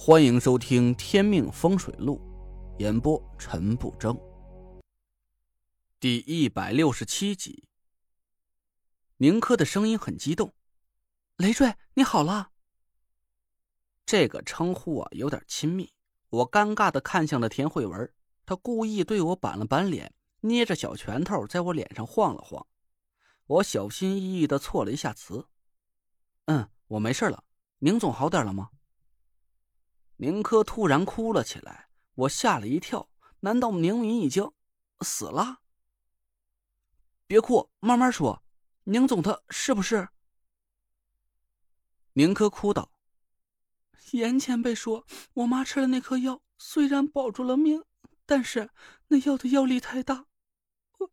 欢迎收听《天命风水录》，演播陈不争。第一百六十七集。宁珂的声音很激动：“累赘，你好了。”这个称呼啊，有点亲密。我尴尬的看向了田慧文，她故意对我板了板脸，捏着小拳头在我脸上晃了晃。我小心翼翼的措了一下词：“嗯，我没事了。宁总好点了吗？”宁珂突然哭了起来，我吓了一跳。难道宁敏已经死了？别哭，慢慢说。宁总他是不是？宁珂哭道：“严前辈说，我妈吃了那颗药，虽然保住了命，但是那药的药力太大，会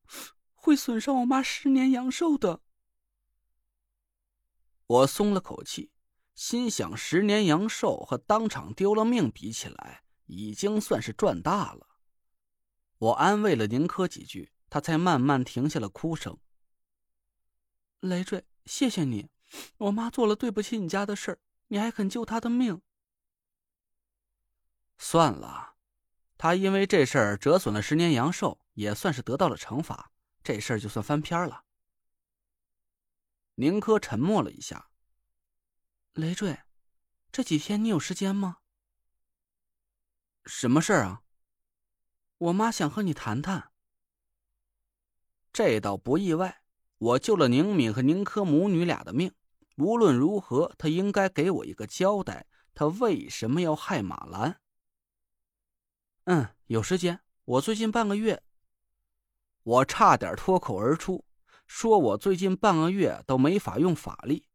会损伤我妈十年阳寿的。”我松了口气。心想，十年阳寿和当场丢了命比起来，已经算是赚大了。我安慰了宁珂几句，她才慢慢停下了哭声。累赘，谢谢你，我妈做了对不起你家的事儿，你还肯救她的命。算了，他因为这事儿折损了十年阳寿，也算是得到了惩罚，这事儿就算翻篇了。宁珂沉默了一下。累赘，这几天你有时间吗？什么事儿啊？我妈想和你谈谈。这倒不意外，我救了宁敏和宁珂母女俩的命，无论如何，她应该给我一个交代。她为什么要害马兰？嗯，有时间。我最近半个月，我差点脱口而出，说我最近半个月都没法用法力。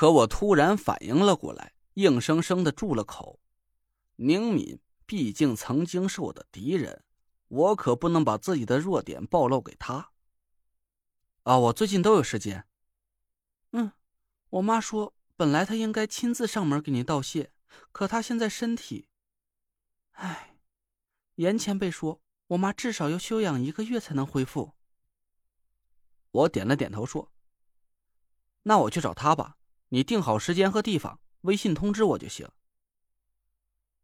可我突然反应了过来，硬生生的住了口。宁敏毕竟曾经是我的敌人，我可不能把自己的弱点暴露给他。啊，我最近都有时间。嗯，我妈说，本来她应该亲自上门给您道谢，可她现在身体……唉，严前辈说，我妈至少要休养一个月才能恢复。我点了点头说：“那我去找她吧。”你定好时间和地方，微信通知我就行。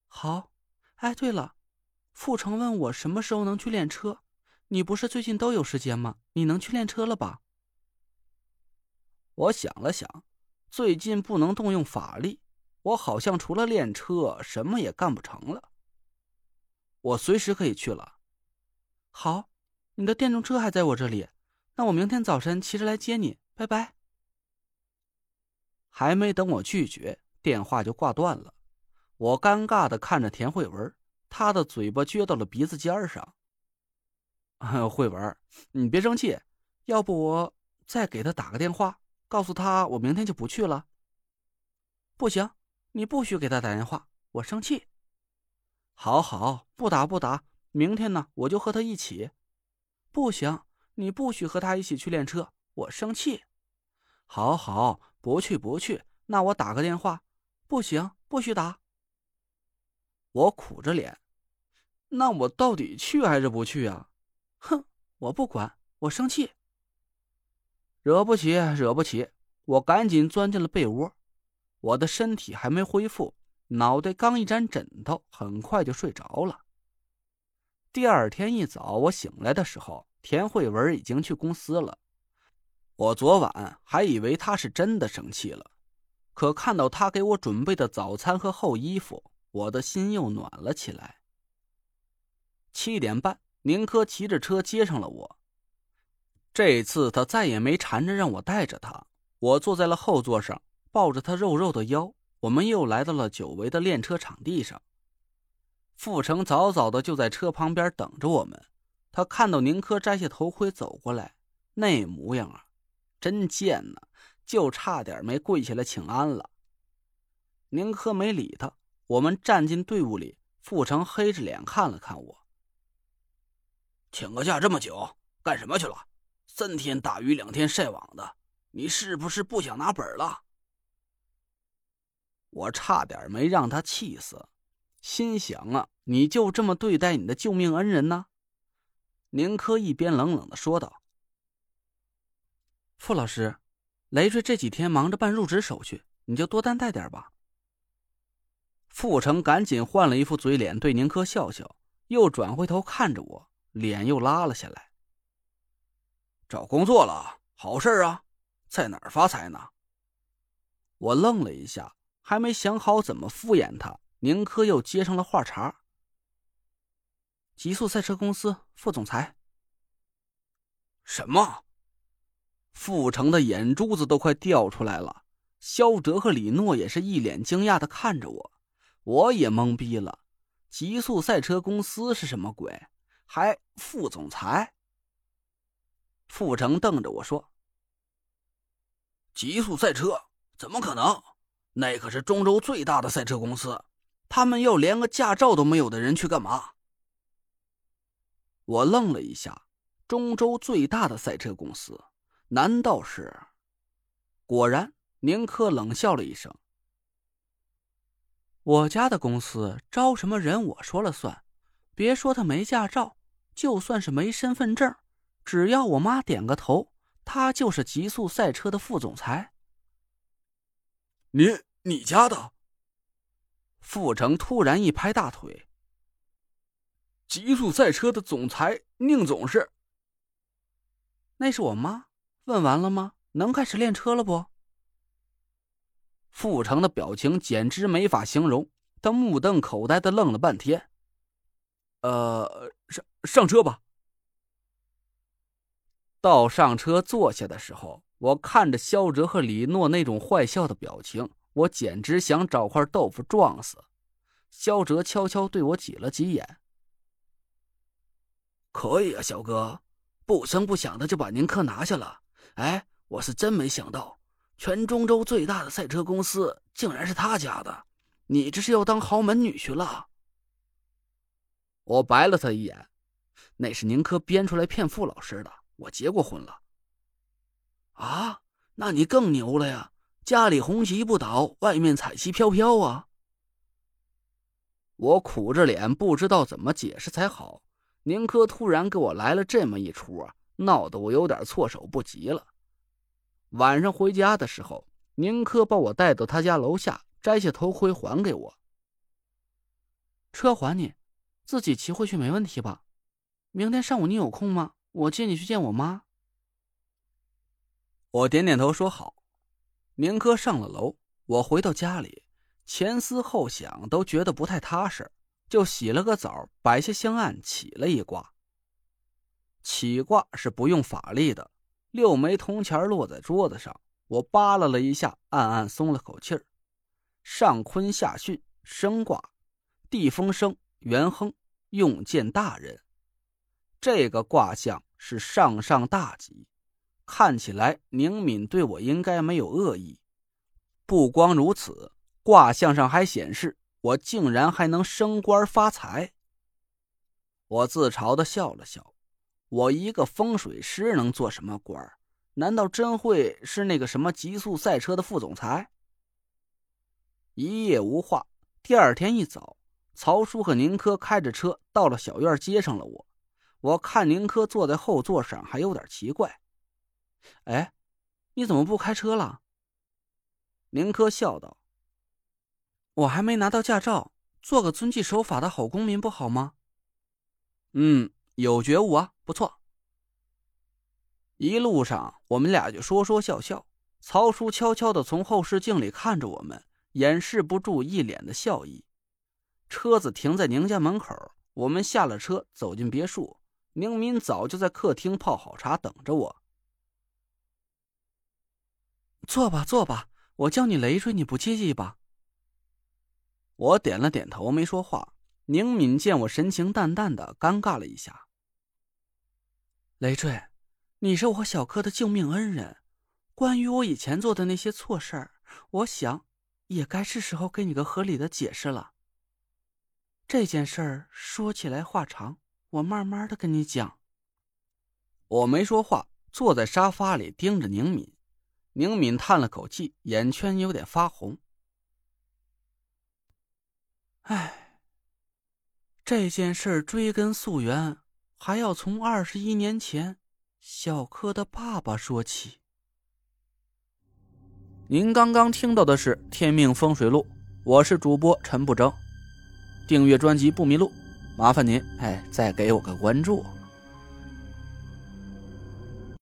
好，哎，对了，傅成问我什么时候能去练车，你不是最近都有时间吗？你能去练车了吧？我想了想，最近不能动用法力，我好像除了练车什么也干不成了。我随时可以去了。好，你的电动车还在我这里，那我明天早晨骑着来接你。拜拜。还没等我拒绝，电话就挂断了。我尴尬的看着田慧文，她的嘴巴撅到了鼻子尖上。慧文，你别生气，要不我再给他打个电话，告诉他我明天就不去了。不行，你不许给他打电话，我生气。好好，不打不打，明天呢我就和他一起。不行，你不许和他一起去练车，我生气。好好。不去不去，那我打个电话。不行，不许打。我苦着脸，那我到底去还是不去啊？哼，我不管，我生气。惹不起，惹不起。我赶紧钻进了被窝，我的身体还没恢复，脑袋刚一沾枕头，很快就睡着了。第二天一早，我醒来的时候，田慧文已经去公司了。我昨晚还以为他是真的生气了，可看到他给我准备的早餐和厚衣服，我的心又暖了起来。七点半，宁珂骑着车接上了我。这次他再也没缠着让我带着他，我坐在了后座上，抱着他肉肉的腰，我们又来到了久违的练车场地上。傅成早早的就在车旁边等着我们，他看到宁珂摘下头盔走过来，那模样啊！真贱呐，就差点没跪下来请安了。宁珂没理他。我们站进队伍里，傅成黑着脸看了看我。请个假这么久，干什么去了？三天打鱼两天晒网的，你是不是不想拿本了？我差点没让他气死，心想啊，你就这么对待你的救命恩人呢？宁珂一边冷冷的说道。傅老师，累赘这几天忙着办入职手续，你就多担待点吧。傅成赶紧换了一副嘴脸，对宁珂笑笑，又转回头看着我，脸又拉了下来。找工作了，好事啊，在哪儿发财呢？我愣了一下，还没想好怎么敷衍他，宁珂又接上了话茬：“极速赛车公司副总裁。”什么？傅成的眼珠子都快掉出来了。肖哲和李诺也是一脸惊讶的看着我。我也懵逼了，极速赛车公司是什么鬼？还副总裁？傅成瞪着我说：“极速赛车怎么可能？那可是中州最大的赛车公司，他们要连个驾照都没有的人去干嘛？”我愣了一下，中州最大的赛车公司，难道是？果然，宁珂冷笑了一声。我家的公司招什么人，我说了算。别说他没驾照，就算是没身份证，只要我妈点个头，他就是极速赛车的副总裁。你你家的？傅成突然一拍大腿。极速赛车的总裁宁总是？那是我妈。问完了吗？能开始练车了不？傅成的表情简直没法形容，他目瞪口呆的愣了半天。呃，上上车吧。到上车坐下的时候，我看着肖哲和李诺那种坏笑的表情，我简直想找块豆腐撞死。肖哲悄悄对我挤了挤眼。可以啊，小哥，不声不响的就把您科拿下了。哎，我是真没想到。全中州最大的赛车公司竟然是他家的，你这是要当豪门女婿了？我白了他一眼，那是宁珂编出来骗傅老师的。我结过婚了。啊，那你更牛了呀！家里红旗不倒，外面彩旗飘飘啊！我苦着脸，不知道怎么解释才好。宁珂突然给我来了这么一出啊，闹得我有点措手不及了。晚上回家的时候，宁珂把我带到他家楼下，摘下头盔还给我。车还你，自己骑回去没问题吧？明天上午你有空吗？我接你去见我妈。我点点头说好。宁珂上了楼，我回到家里，前思后想都觉得不太踏实，就洗了个澡，摆下香案，起了一卦。起卦是不用法力的。六枚铜钱落在桌子上，我扒拉了一下，暗暗松了口气儿。上坤下巽生卦，地风生元亨，用见大人。这个卦象是上上大吉，看起来宁敏对我应该没有恶意。不光如此，卦象上还显示我竟然还能升官发财。我自嘲的笑了笑。我一个风水师能做什么官难道真会是那个什么极速赛车的副总裁？一夜无话。第二天一早，曹叔和宁珂开着车到了小院，接上了我。我看宁珂坐在后座上，还有点奇怪。哎，你怎么不开车了？宁珂笑道：“我还没拿到驾照，做个遵纪守法的好公民不好吗？”嗯。有觉悟啊，不错。一路上，我们俩就说说笑笑。曹叔悄悄的从后视镜里看着我们，掩饰不住一脸的笑意。车子停在宁家门口，我们下了车，走进别墅。宁敏早就在客厅泡好茶，等着我。坐吧，坐吧，我叫你累赘，你不介意吧？我点了点头，没说话。宁敏见我神情淡淡的，尴尬了一下。累赘，你是我小柯的救命恩人。关于我以前做的那些错事儿，我想也该是时候给你个合理的解释了。这件事儿说起来话长，我慢慢的跟你讲。我没说话，坐在沙发里盯着宁敏。宁敏叹了口气，眼圈有点发红。唉，这件事追根溯源。还要从二十一年前，小柯的爸爸说起。您刚刚听到的是《天命风水录》，我是主播陈不争，订阅专辑不迷路，麻烦您哎再给我个关注。